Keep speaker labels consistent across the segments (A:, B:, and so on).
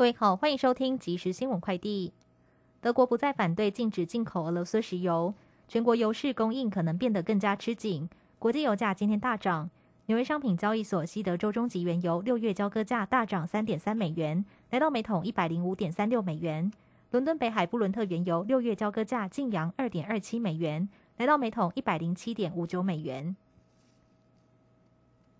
A: 各位好，欢迎收听即时新闻快递。德国不再反对禁止进口俄罗斯石油，全国油市供应可能变得更加吃紧。国际油价今天大涨，纽约商品交易所西德州中级原油六月交割价大涨三点三美元，来到每桶一百零五点三六美元。伦敦北海布伦特原油六月交割价净扬二点二七美元，来到每桶一百零七点五九美元。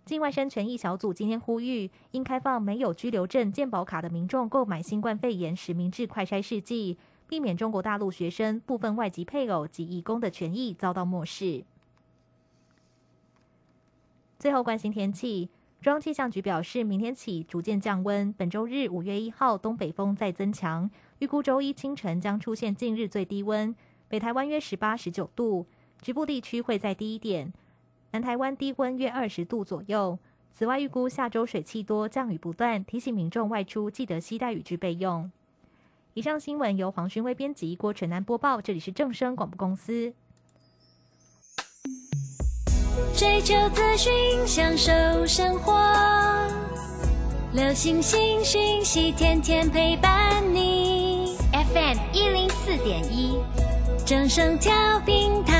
A: 境外生权益小组今天呼吁，应开放没有居留证健保卡的民众购买新冠肺炎实名制快筛试剂，避免中国大陆学生、部分外籍配偶及义工的权益遭到漠视。最后关心天气，中央气象局表示，明天起逐渐降温，本周日五月一号东北风再增强，预估周一清晨将出现近日最低温，北台湾约十八、十九度，局部地区会再低一点。南台湾低温约二十度左右。此外，预估下周水汽多，降雨不断，提醒民众外出记得携带雨具备用。以上新闻由黄勋威编辑，郭纯南播报。这里是正声广播公司。
B: 追求资讯，享受生活，流星星讯息，天天陪伴你。FM 一零四点一，正声调频台。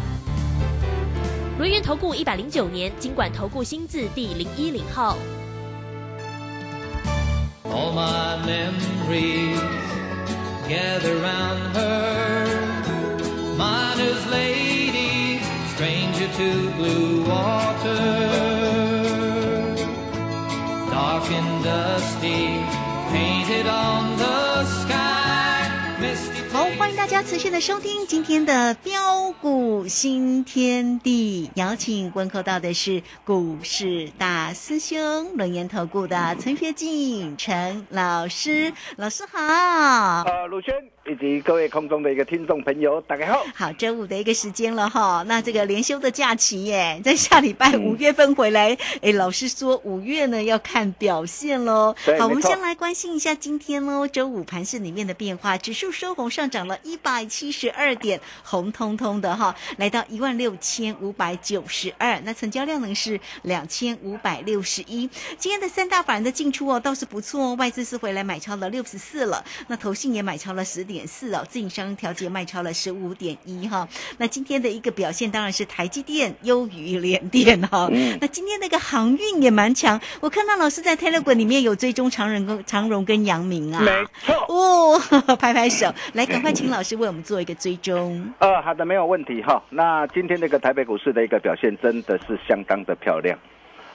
C: 轮源投顾一百零九年经管投顾新字第零一零号。All my memories gather round her. Miner's lady, stranger to blue water. Dark and dusty, painted on the 大家持续的收听今天的标股新天地，邀请问候到的是股市大师兄轮研投顾的陈学进陈老师，老师好。
D: 呃，鲁轩。以及各位空中的一个听众朋友，大家好。
C: 好，周五的一个时间了哈，那这个连休的假期耶，在下礼拜五月份回来。哎，老师说五月呢要看表现喽。好，我们先来关心一下今天喽，周五盘市里面的变化，指数收红上涨了一百七十二点，红彤彤的哈，来到一万六千五百九十二。那成交量呢是两千五百六十一。今天的三大法人的进出哦倒是不错哦，外资是回来买超了六十四了，那投信也买超了十点。四哦，自营商调节卖超了十五点一哈。那今天的一个表现当然是台积电优于联电哈。那今天那个航运也蛮强，我看到老师在 Telegram 里面有追踪长荣跟长荣跟阳明啊。
D: 没错
C: 哦，拍拍手，来赶快请老师为我们做一个追踪。
D: 呃，好的，没有问题哈。那今天那个台北股市的一个表现真的是相当的漂亮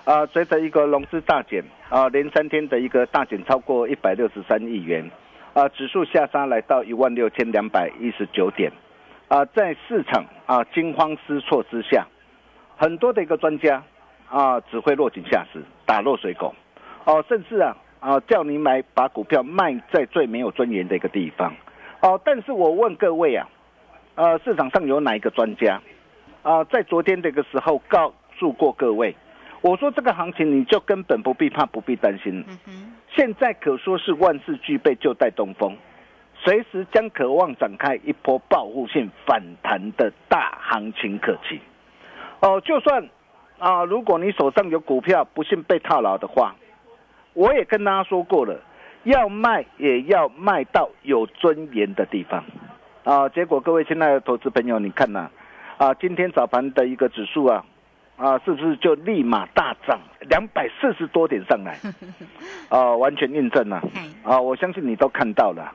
D: 啊，随着一个融资大减啊，连三天的一个大减超过一百六十三亿元。啊，指数下杀来到一万六千两百一十九点，啊，在市场啊惊慌失措之下，很多的一个专家啊只会落井下石，打落水狗，哦，甚至啊啊叫你买把股票卖在最没有尊严的一个地方，哦，但是我问各位啊，呃，市场上有哪一个专家啊在昨天这个时候告诉过各位，我说这个行情你就根本不必怕，不必担心。
C: 嗯哼，
D: 现在可说是万事俱备，就带东风，随时将渴望展开一波报复性反弹的大行情可期。哦，就算啊，如果你手上有股票不幸被套牢的话，我也跟大家说过了，要卖也要卖到有尊严的地方。啊，结果各位亲爱的投资朋友，你看呐、啊，今天早盘的一个指数啊，啊，是不是就立马大涨两百四十多点上来？啊，完全印证了
C: 嘿
D: 啊！我相信你都看到了，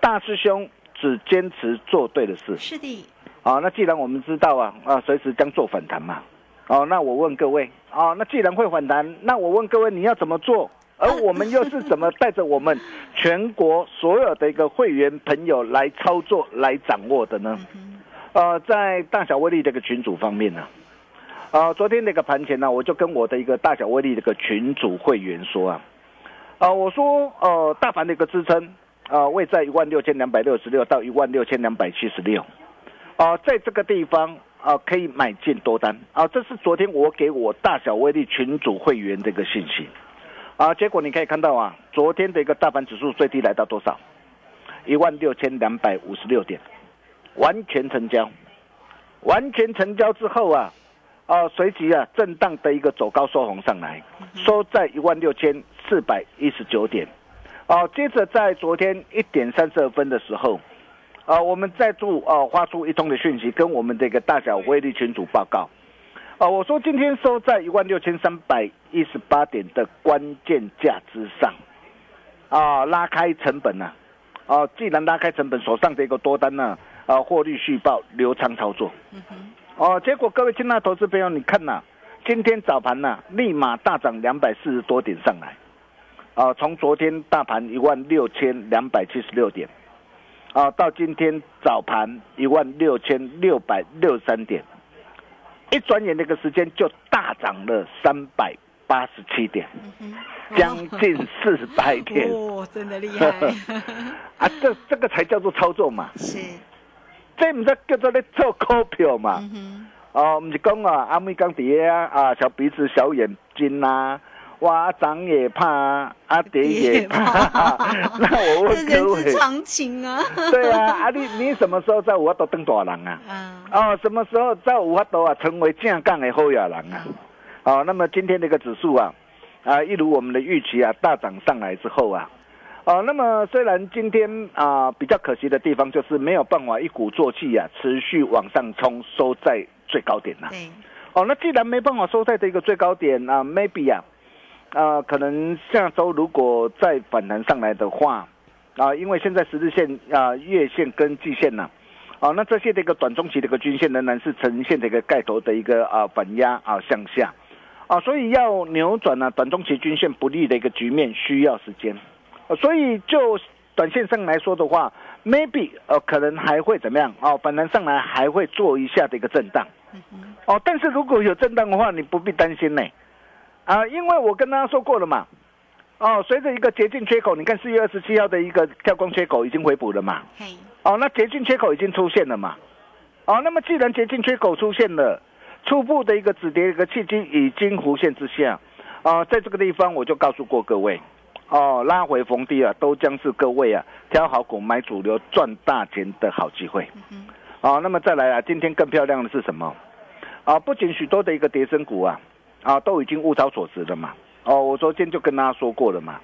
D: 大师兄只坚持做对的事。
C: 是的，
D: 啊，那既然我们知道啊，啊，随时将做反弹嘛。哦，那我问各位，啊，那既然会反弹，那我问各位，你要怎么做？而我们又是怎么带着我们 全国所有的一个会员朋友来操作、来掌握的呢？呃，在大小威力这个群组方面呢、啊，昨天那个盘前呢，我就跟我的一个大小威力这个群组会员说啊，啊，我说呃，大盘的一个支撑啊，位在一万六千两百六十六到一万六千两百七十六，啊，在这个地方啊，可以买进多单啊，这是昨天我给我大小威力群组会员的一个信息啊，结果你可以看到啊，昨天的一个大盘指数最低来到多少？一万六千两百五十六点，完全成交，完全成交之后啊，啊，随即啊，震荡的一个走高收红上来，收在一万六千四百一十九点，啊，接着在昨天一点三十二分的时候，啊，我们再度啊发出一通的讯息，跟我们这个大小威力群组报告，啊，我说今天收在一万六千三百一十八点的关键价之上，啊，拉开成本呢、啊，既然拉开成本，手上的一个多单呢、啊，获利续报，流畅操作。哦，结果各位亲爱的投资朋友，你看呐、今天早盘呐、立马大涨两百四十多点上来，啊，从昨天大盘一万六千两百七十六点，啊，到今天早盘一万六千六百六十三点，一转眼那个时间就大涨了三百八十七点，将近四百点。
C: 哦，真的厉害，
D: 啊，这这个才叫做操作嘛，
C: 是，
D: 这不是叫做咧做股票嘛？
C: 嗯，
D: 哦，唔是讲啊，阿妹讲碟啊，啊，小鼻子、小眼睛呐、哇，长也怕啊，啊，跌也怕。那我问各位，
C: 常情啊，
D: 对啊，啊，你你什么时候在五法度当大人啊？
C: 啊，
D: 哦，什么时候在五法度啊成为正港的后亚人啊？哦，那么今天这个指数啊，啊，一如我们的预期啊，大涨上来之后啊，哦，那么虽然今天啊比较可惜的地方就是没有办法一鼓作气啊，持续往上冲，收在最高点呐、
C: 对，
D: 哦，那既然没办法收在这个最高点啊，maybe 啊，啊，可能下周如果再反弹上来的话，啊，因为现在十日线啊、月线跟季线呐、啊，那这些的一个短中期的一个均线仍然是呈现这个盖头的一个啊反压啊向下，啊，所以要扭转呢、短中期均线不利的一个局面需要时间，呃所以就短线上来说的话，maybe 呃可能还会怎么样？哦，反弹上来还会做一下的一个震荡。哦，但是如果有震荡的话，你不必担心呢，啊，因为我跟大家说过了嘛，哦，随着一个捷径缺口，你看四月二十七号的一个跳空缺口已经回补了嘛，
C: 嘿，
D: 哦，那捷径缺口已经出现了嘛，哦，那么既然捷径缺口出现了，初步的一个止跌一个契机已经浮现之下，啊，在这个地方我就告诉过各位，哦，拉回逢低啊，都将是各位啊挑好股买主流赚大钱的好机会。哦，那么再来啊，今天更漂亮的是什么？啊，不仅许多的一个跌升股啊，啊都已经物超所值了嘛。哦，我昨天就跟大家说过了嘛。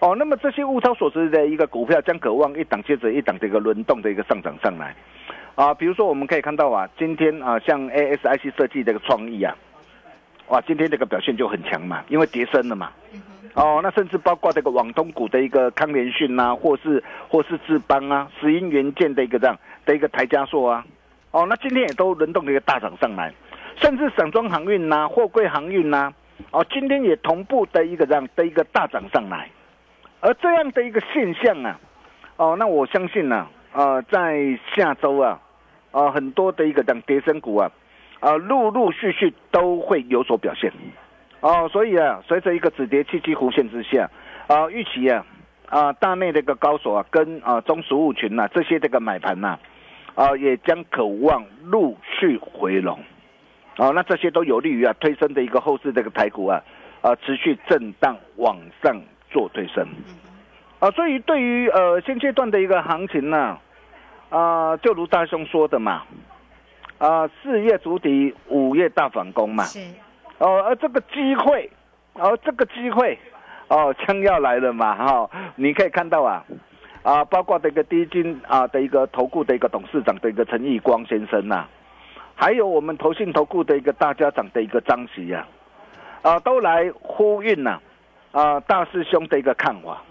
D: 哦，那么这些物超所值的一个股票将渴望一档接着一档的一个轮动的一个上涨上来。啊，比如说我们可以看到啊，今天啊，像 ASIC 设计这个创意啊，哇，今天这个表现就很强嘛，因为跌升了嘛。哦，那甚至包括这个网通股的一个康联讯啊，或是或是智邦啊，石英元件的一个这样的一个台加硕啊，哦，那今天也都轮动的一个大涨上来，甚至散装航运呐、货柜航运呐、哦，今天也同步的一个这样的一个大涨上来，而这样的一个现象啊，哦，那我相信呢、呃，在下周啊，啊、很多的一个这样跌升股啊，啊、陆陆续续都会有所表现。哦，所以啊，随着一个止跌契机弧线之下，啊，预期啊，啊，大内的一个高手啊，跟啊中实物群呐、这些这个买盘呐、啊，也将渴望陆续回笼。哦，那这些都有利于啊推升的一个后市这个台股啊，啊持续震荡往上做推升，啊，所以对于呃现阶段的一个行情呢，啊，就如大兄说的嘛，啊，四月筑底，五月大反攻嘛，
C: 是，
D: 哦，而这个机会，哦，这个机会，哦，将要来了嘛，哈、你可以看到啊，啊，包括这个低金啊的一个投顾的一个董事长的一个陈义光先生呐、还有我们投信投顾的一个大家长的一个张喜呀、啊，都来呼应呐、啊，大师兄的一个看法，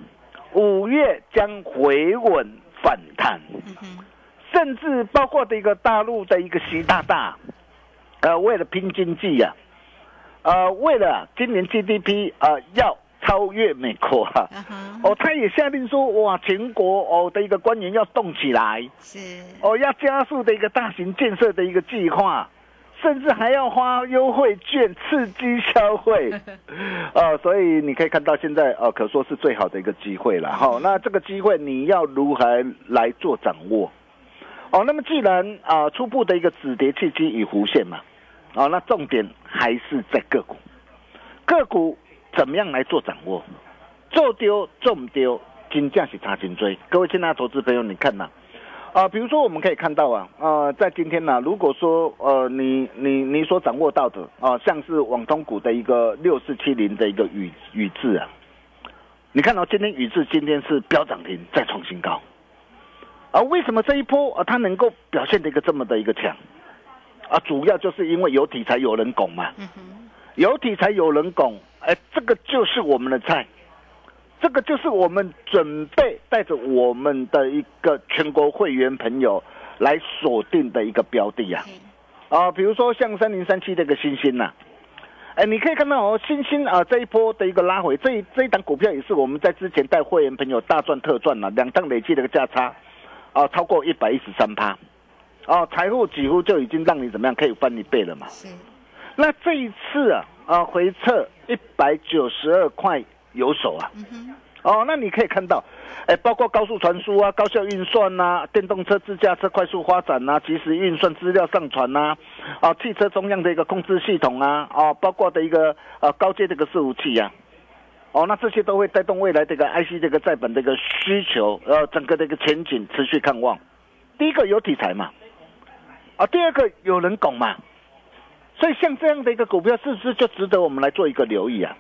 D: 五月将回稳反弹，
C: 嗯哼，
D: 甚至包括的一个大陆的一个习大大，呃，为了拼经济呀、呃，为了今年 GDP 呃要超越美国
C: 哈，
D: 哦，他也下令说，哇，全国哦的一个官员要动起来，
C: 是，
D: 哦，要加速的一个大型建设的一个计划，甚至还要花优惠券刺激消费，哦，所以你可以看到现在呃，可说是最好的一个机会了。哈、那这个机会你要如何来做掌握？哦，那么既然啊、初步的一个止跌契机已浮现嘛，哦，那重点还是在个股，个股怎么样来做掌握？做丢重丢，金价是差金追。各位亲爱的投资朋友，你看呐、啊，比如说我们可以看到啊，呃，在今天呢、如果说呃，你你你所掌握到的啊、像是网通股的一个六四七零的一个宇宇智啊，你看到、今天宇智今天是飙涨停再创新高，啊，为什么这一波啊它能够表现的一个这么的一个强？啊，主要就是因为有题材有人拱嘛，
C: 嗯，
D: 有题材有人拱，哎，这个就是我们的菜，这个就是我们准备带着我们的一个全国会员朋友来锁定的一个标的呀、啊，比如说像三零三七这个星星呐、哎，你可以看到哦，星星啊这一波的一个拉回，这一这一档股票也是我们在之前带会员朋友大赚特赚了、两档累计的一个价差啊超过一百一十三趴，哦，财富几乎就已经让你怎么样可以翻一倍了嘛。
C: 是，
D: 那这一次啊，啊回撤一百九十二块有手啊，
C: 嗯，
D: 哦，那你可以看到，哎，包括高速传输啊、高效运算呐、电动车、自驾车快速发展呐、即时运算、资料上传呐、啊，汽车中央的一个控制系统啊，啊，包括的一个呃高阶的一个伺服器呀、哦，那这些都会带动未来这个 IC 这个在本的一个需求，呃，整个的一个前景持续看望。第一个有题材嘛，啊，第二个有人拱嘛，所以像这样的一个股票，是不是就值得我们来做一个留意啊？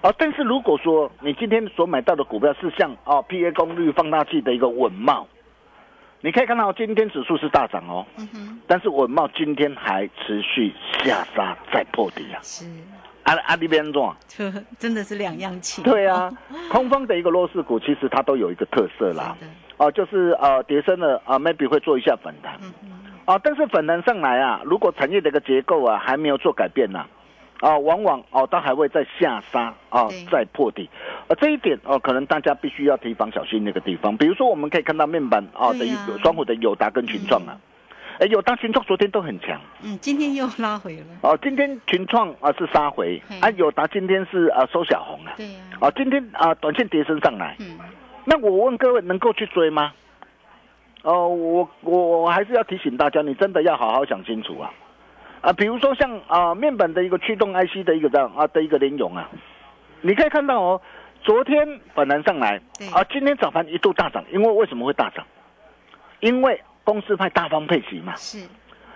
D: 啊，但是如果说你今天所买到的股票是像啊 PA 功率放大器的一个稳茂，你可以看到今天指数是大涨哦，
C: 嗯，
D: 但是稳茂今天还持续下杀再破底啊，
C: 是，
D: 啊啊那边做，
C: 这真的是两样情，
D: 对啊，空方的一个弱势股其实它都有一个特色啦，哦、就是呃跌升了啊、maybe 会做一下反弹，啊，但是反弹上来啊，如果产业的一个结构啊还没有做改变呢、啊，往往哦它还会再下杀啊
C: 对，
D: 再破底，呃这一点哦，可能大家必须要提防小心那个地方。比如说我们可以看到面板啊的双虎的友达跟群创啊，哎、友达群创昨天都很强。
C: 嗯，今天又拉回了，
D: 哦，今天群创啊是杀回。
C: 嘿，
D: 啊友达今天是啊收小红了，
C: 对呀，
D: 啊今天啊短线跌升上来，
C: 嗯，
D: 那我问各位，能够去追吗？哦，我我我还是要提醒大家，你真的要好好想清楚啊！啊，比如说像啊面板的一个驱动 IC 的一个这样啊的一个联咏啊，你可以看到哦，昨天反弹上来
C: 对。
D: 啊，今天早盘一度大涨，因为为什么会大涨？因为公司派大方配息嘛，
C: 是，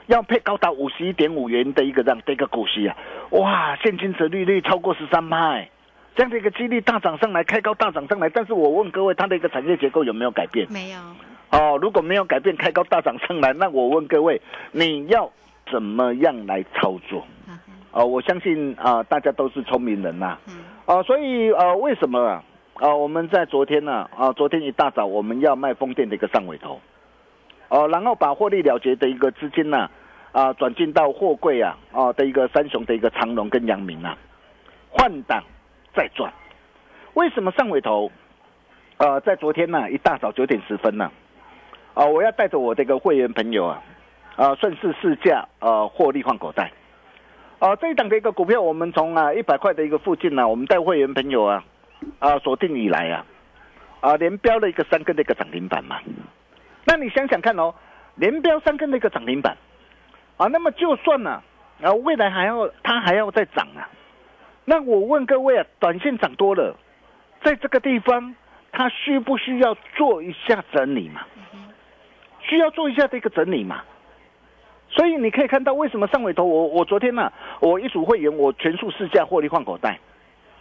D: 要配高达五十一点五元的一个这样的一个股息啊，哇，现金折利率超过十三派，这样的一个激励大涨上来，开高大涨上来。但是我问各位，它的一个产业结构有没有改变？
C: 没有，
D: 哦，如果没有改变，开高大涨上来，那我问各位，你要怎么样来操作？哦，我相信啊、大家都是聪明人呐、
C: 嗯，
D: 啊，所以呃，为什么啊？啊，我们在昨天呢、啊，昨天一大早我们要卖风电的一个上尾头，哦、然后把获利了结的一个资金呢、啊，转进到货柜啊，啊的一个三雄的一个长隆跟阳明啊，换挡再赚。为什么上尾头？呃，在昨天呢、一大早九点十分呢、啊，我要带着我这个会员朋友啊，啊，顺势试驾，呃，获利换口袋。啊，这一档的一个股票，我们从啊一百块的一个附近呢、我们带会员朋友啊，啊锁定以来啊，啊连标了一个三根的一个涨停板嘛。那你想想看哦，连标三根的一个涨停板，啊，那么就算呢、然后未来还要它还要再涨啊。那我问各位啊，短线涨多了，在这个地方它需不需要做一下整理嘛？需要做一下这个整理嘛？所以你可以看到为什么上尾头我我昨天呢、我一组会员我全数试驾获利换口袋，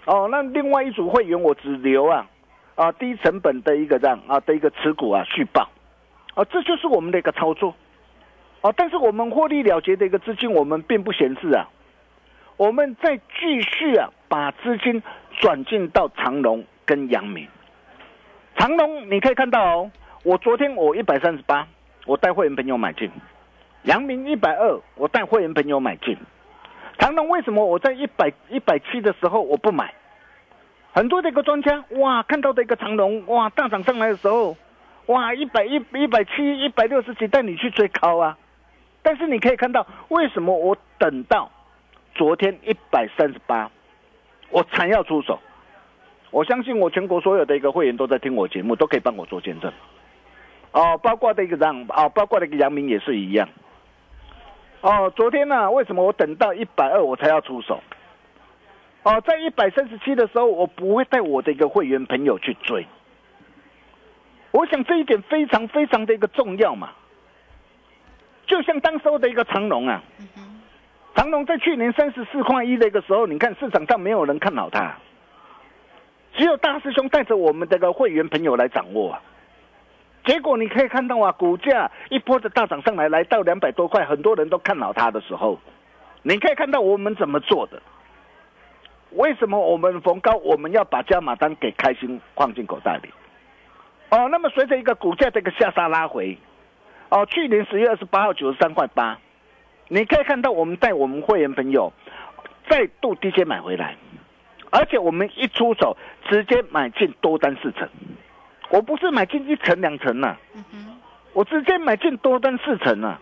D: 哦，那另外一组会员我只留啊啊低成本的一个这样啊的一个持股啊续报，啊这就是我们的一个操作，啊，但是我们获利了结的一个资金我们并不闲置啊，我们再继续啊把资金转进到长隆跟阳明，长隆你可以看到哦，我昨天我一百三十八，我带会员朋友买进。阳明一百二，我带会员朋友买进。长隆为什么我在一百一百七的时候我不买？很多的一个专家哇，看到的一个长隆哇大涨上来的时候，哇一百一一百七一百六十几带你去追高啊。但是你可以看到，为什么我等到昨天一百三十八，我才要出手？我相信我全国所有的一个会员都在听我节目，都可以帮我做见证。哦，包括的一个让哦，包括的一个杨明也是一样。哦，昨天呢、为什么我等到一百二我才要出手？哦，在一百三十七的时候，我不会带我的一个会员朋友去追。我想这一点非常非常的一个重要嘛。就像当时候的一个长隆啊，长隆在去年三十四块一的一个时候，你看市场上没有人看好它，只有大师兄带着我们这个会员朋友来掌握啊。结果你可以看到啊，股价一波的大涨上来，来到两百多块，很多人都看好它的时候，你可以看到我们怎么做的。为什么我们逢高我们要把加码单给开心放进口袋里？哦，那么随着一个股价这个下杀拉回，哦，去年十月二十八号九十三块八，你可以看到我们带我们会员朋友再度低阶买回来，而且我们一出手直接买进多单四成。我不是买进一层两层呐，我直接买进多单四成啊。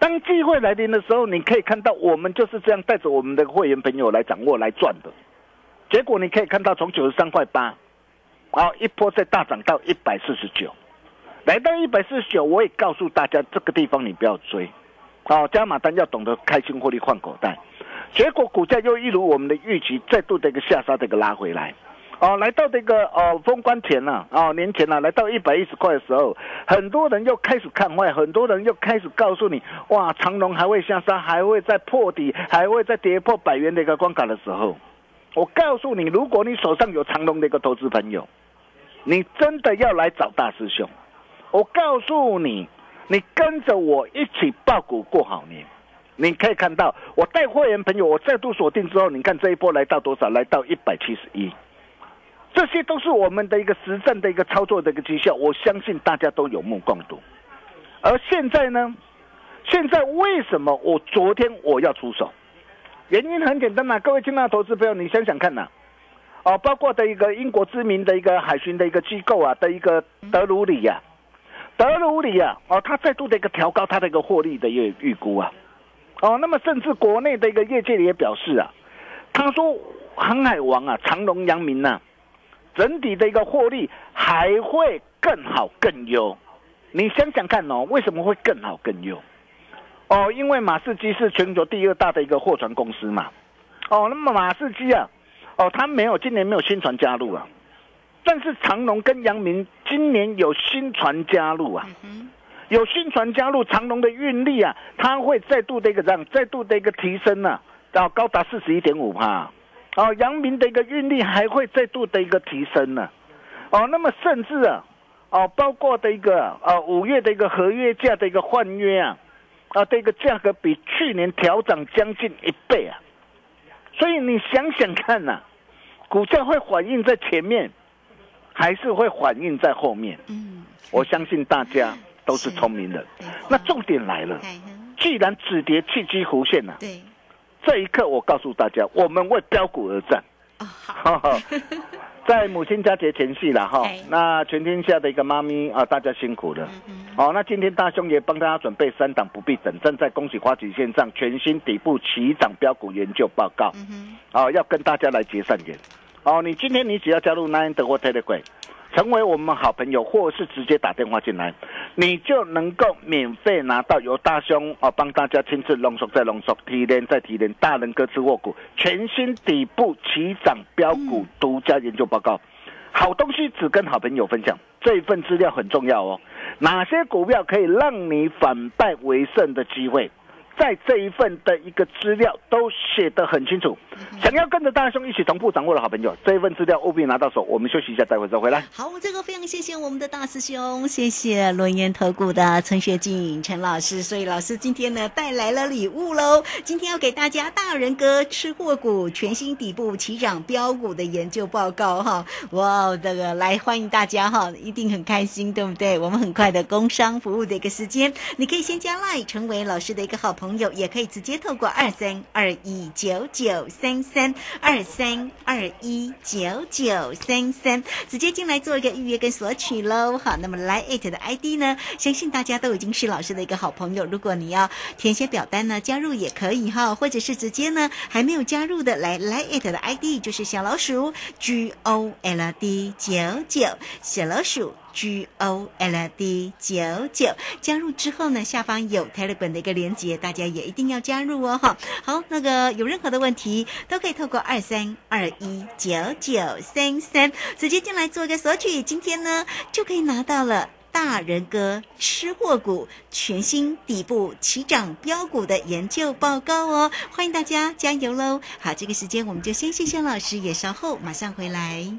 D: 当机会来临的时候，你可以看到我们就是这样带着我们的会员朋友来掌握来赚的。结果你可以看到从九十三块八，啊一波再大涨到一百四十九，来到一百四十九，我也告诉大家这个地方你不要追，哦加码单要懂得开心获利换口袋。结果股价又一如我们的预期，再度的一个下杀的一个拉回来。哦，来到这个哦封关前了、哦年前了、来到一百一十块的时候，很多人又开始看坏，很多人又开始告诉你，哇，长隆还会下杀，还会再破底，还会再跌破百元的一个关卡的时候，我告诉你，如果你手上有长隆的一个投资朋友，你真的要来找大师兄，我告诉你，你跟着我一起报股过好年。你可以看到，我带会员朋友，我再度锁定之后，你看这一波来到多少？来到一百七十一。这些都是我们的一个实战的一个操作的一个绩效，我相信大家都有目共睹。而现在呢，现在为什么我昨天我要出手？原因很简单呐、各位亲爱的投资朋友，你想想看呐、哦，包括的一个英国知名的一个海巡的一个机构啊的一个德鲁里呀、德鲁里啊，哦，他再度的一个调高他的一个获利的一个预估啊，哦，那么甚至国内的一个业界也表示啊，他说航海王啊，长隆、扬明呐、整体的一个获利还会更好更优。你想想看哦，为什么会更好更优？哦，因为马士基是全球第二大的一个货船公司嘛。哦，那么马士基啊，哦，它没有今年没有新船加入啊，但是长龙跟阳明今年有新船加入啊。有新船加入，长龙的运力啊，它会再度的一个这样，再度的一个提升呢、啊，到高达四十一点五帕。哦，阳明的一个运力还会再度的一个提升呢、哦，那么甚至啊，哦，包括的一个呃五月的一个合约价的一个换约啊，啊的一个价格比去年调涨将近一倍啊，所以你想想看呐、股价会反映在前面，还是会反映在后面？
C: 嗯，
D: 我相信大家都是聪明人。那重点来了，既然止跌契机浮现了、
C: 对，
D: 这一刻我告诉大家，我们为标股而战。在母亲佳节前夕了哈
C: 哎，
D: 那全天下的一个妈咪啊，大家辛苦了。
C: 嗯
D: 好，那今天大兄也帮大家准备三档不必等，正在恭喜花旗线上全新底部起涨标股研究报告。
C: 嗯，
D: 哦，要跟大家来结善缘。哦，你今天你只要加入 Nine 的或 Telegram，成为我们好朋友，或是直接打电话进来，你就能够免费拿到由大兄哦帮大家亲自浓缩再浓缩提炼再提炼大人哥之握股全新底部起涨标股独家研究报告。好东西只跟好朋友分享，这一份资料很重要哦。哪些股票可以让你反败为胜的机会？在这一份的一个资料都写得很清楚，想要跟着大兄一起同步掌握的好朋友，这一份资料务必拿到手。我们休息一下，待会再回来。
C: 好，这个非常谢谢我们的大师兄，谢谢轮研投顾的陈学静陈老师。所以老师今天呢带来了礼物喽，今天要给大家大人哥吃货股全新底部起涨标股的研究报告哈。哇，这个来欢迎大家哈，一定很开心，对不对？我们很快的工商服务的一个时间，你可以先加 line 成为老师的一个好朋友。朋友也可以直接透过二三二一九九三三二三二一九九三三直接进来做一个预约跟索取喽。好，那么来 it 的 ID 呢，相信大家都已经是老师的一个好朋友。如果你要填写表单呢，加入也可以哈，或者是直接呢还没有加入的，来来 it 的 ID 就是小老鼠 G O L D 九九小老鼠。G O L D 九九加入之后呢，下方有 Telegram 的一个连接，大家也一定要加入哦哈。好，那个有任何的问题都可以透过二三二一九九三三直接进来做一个索取，今天呢就可以拿到了大人哥吃货股全新底部起涨标股的研究报告哦，欢迎大家加油喽！好，这个时间我们就先谢谢老师，也稍后马上回来。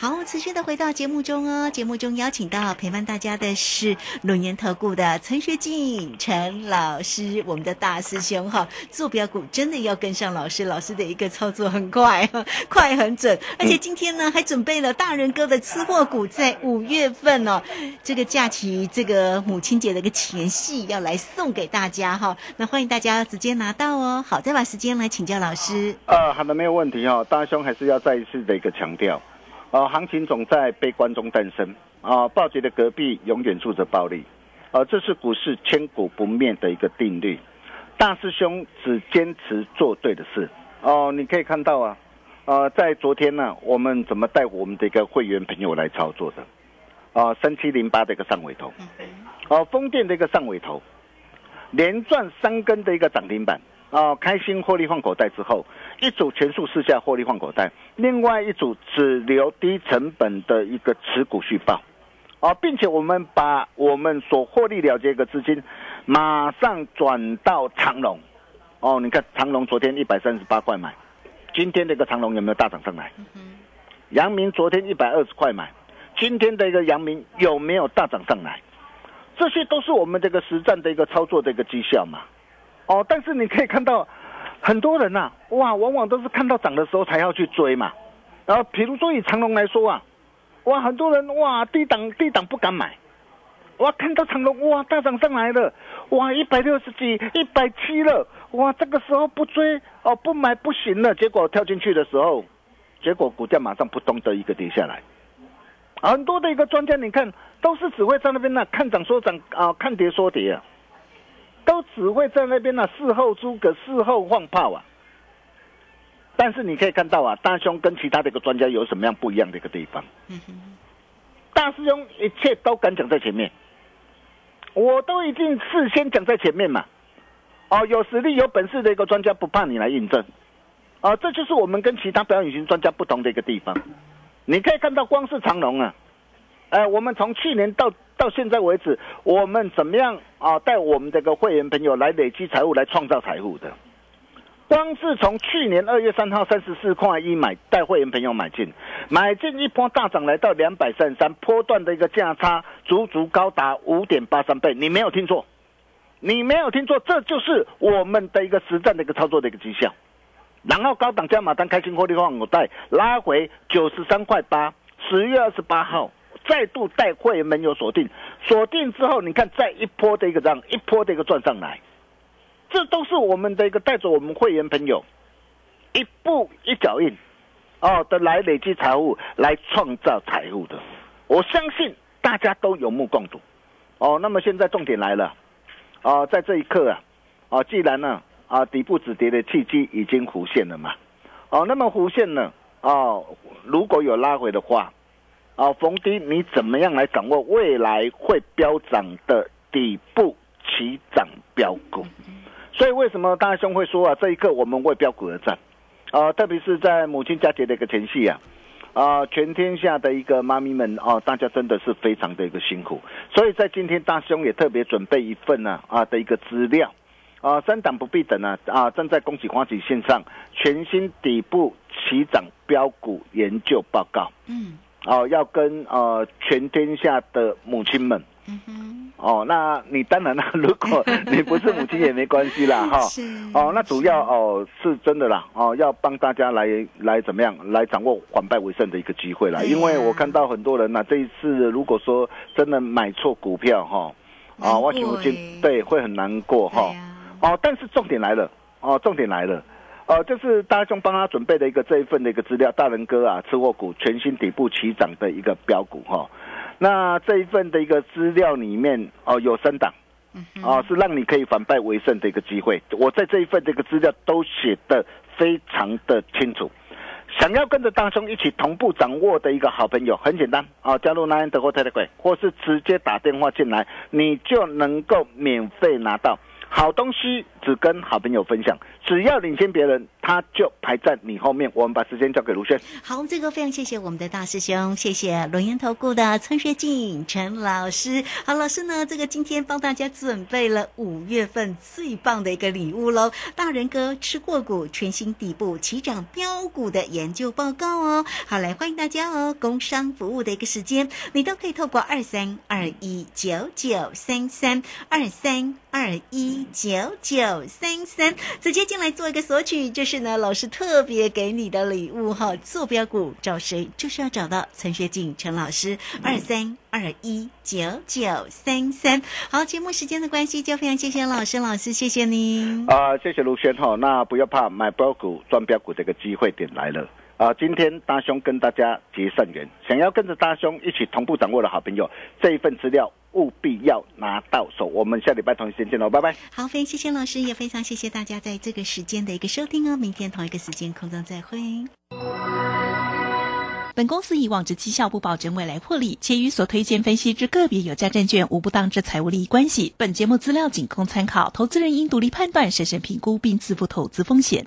C: 好，持续的回到节目中哦。节目中邀请到陪伴大家的是龙岩投顾的陈学进陈老师，我们的大师兄哈。坐标股真的要跟上老师，老师的一个操作很快，快很准。而且今天呢，还准备了大人哥的吃货股，在五月份哦，这个假期，这个母亲节的一个前夕，要来送给大家哈。那欢迎大家直接拿到哦。好，再把时间来请教老师。
D: 呃，好的，没有问题哦。大师兄还是要再一次的一个强调。啊，行情总在悲观中诞生。啊，暴跌的隔壁永远住着暴利。啊，这是股市千古不灭的一个定律。大师兄只坚持做对的事。哦，你可以看到啊，呃，在昨天呢，我们怎么带我们的一个会员朋友来操作的？啊，三七零八的一个上尾头，哦，风电的一个上尾头，连赚三根的一个涨停板。啊，开心获利放口袋之后，一组全数试下获利换口袋，另外一组只留低成本的一个持股续报，啊，并且我们把我们所获利了结的资金，马上转到长隆，哦，你看长隆昨天一百三十八块买，今天这个长隆有没有大涨上来？阳明昨天一百二十块买，今天的一个阳明有没有大涨上来？这些都是我们这个实战的一个操作的一个绩效嘛。哦，但是你可以看到，很多人呐，哇，往往都是看到涨的时候才要去追嘛。然后，比如说以长隆来说啊，哇，很多人哇低档低档不敢买，哇，看到长隆哇大涨上来了，哇一百六十几一百七了，哇这个时候不追哦不买不行了，结果跳进去的时候，结果股价马上扑通的一个跌下来。很多的一个专家你看都是只会在那边呢看涨说涨啊看跌说跌啊。都只会在那边呢，事后诸葛，事后放炮啊。但是你可以看到啊，大兄跟其他的一个专家有什么样不一样的一个地方？大师兄一切都敢讲在前面。我都已经事先讲在前面嘛。哦，有实力、有本事的一个专家不怕你来印证。啊，这就是我们跟其他表演型专家不同的一个地方。你可以看到，光是长隆啊，哎，我们从去年到到现在为止，我们怎么样啊？带我们这个会员朋友来累积财富，来创造财富的。光是从去年二月三号三十四块一买，带会员朋友买进，买进一波大涨来到两百三十三，波段的一个价差足足高达五点八三倍。你没有听错，你没有听错，这就是我们的一个实战的一个操作的一个绩效。然后高档加码单开心获利放口袋，拉回九十三块八。十月二十八号再度带会员们有锁定，锁定之后，你看再一波的一个涨，一波的一个赚上来，这都是我们的一个带着我们会员朋友一步一脚印哦的来累积财富，来创造财富的。我相信大家都有目共睹哦。那么现在重点来了哦，在这一刻啊，哦，既然呢。啊，底部止跌的契机已经弧现了嘛？哦，那么弧现呢？哦，如果有拉回的话，哦，逢低你怎么样来掌握未来会飙涨的底部起涨标股？所以为什么大兄会说啊，这一刻我们为标股而战？啊，特别是在母亲佳节的一个前夕啊，啊，全天下的一个妈咪们啊，大家真的是非常的一个辛苦，所以在今天大兄也特别准备一份呢啊的一个资料。啊，三档不必等啊！啊，正在恭喜欢喜线上全新底部起涨标股研究报告。嗯，哦，要跟呃全天下的母亲们。嗯哼。哦，那你当然了，如果 你不是母亲也没关系啦，哈。是。哦，那主要哦是真的啦，哦要帮大家来来怎么样来掌握反败为胜的一个机会啦。因为我看到很多人呐，这一次如果说真的买错股票哈，啊，我母亲对会很难过哈。哦，但是重点来了，哦，重点来了，呃，这是大兄帮他准备的一个这一份的一个资料，大人哥啊，吃货股全新底部起涨的一个标股哈。那这一份的一个资料里面，哦，有三档，哦，是让你可以反败为胜的一个机会。我在这一份这个资料都写的非常的清楚。想要跟着大兄一起同步掌握的一个好朋友，很简单啊，加入南安德国泰德贵，或是直接打电话进来，你就能够免费拿到。好东西只跟好朋友分享，只要领先别人，他就排在你后面。我们把时间交给卢轩。
C: 好，这个非常谢谢我们的大师兄，谢谢龙岩投顾的陈学进陈老师。好，老师呢，这个今天帮大家准备了五月份最棒的一个礼物喽，大人哥吃过股全新底部起涨标股的研究报告哦。好，来欢迎大家哦，工商服务的一个时间，你都可以透过二三二一九九三三二三二一。九九三三，直接进来做一个索取，就是呢老师特别给你的礼物哈。坐标股找谁，就是要找到陈学景陈老师，二三二一九九三三。好，节目时间的关系，就非常谢谢老师，老师谢谢您。
D: 啊，谢谢卢轩哈，那不要怕，买标股赚标股这个机会点来了。啊，今天大兄跟大家结善缘，想要跟着大兄一起同步掌握的好朋友，这一份资料务必要拿到手。我们下礼拜同一时间见喽，拜拜。
C: 好，非常谢谢老师，也非常谢谢大家在这个时间的一个收听哦。明天同一个时间空中再会。
E: 本公司以往之绩效不保证未来获利，且与所推荐分析之个别有价证券无不当之财务利益关系。本节目资料仅供参考，投资人应独立判断、审慎评估并自负投资风险。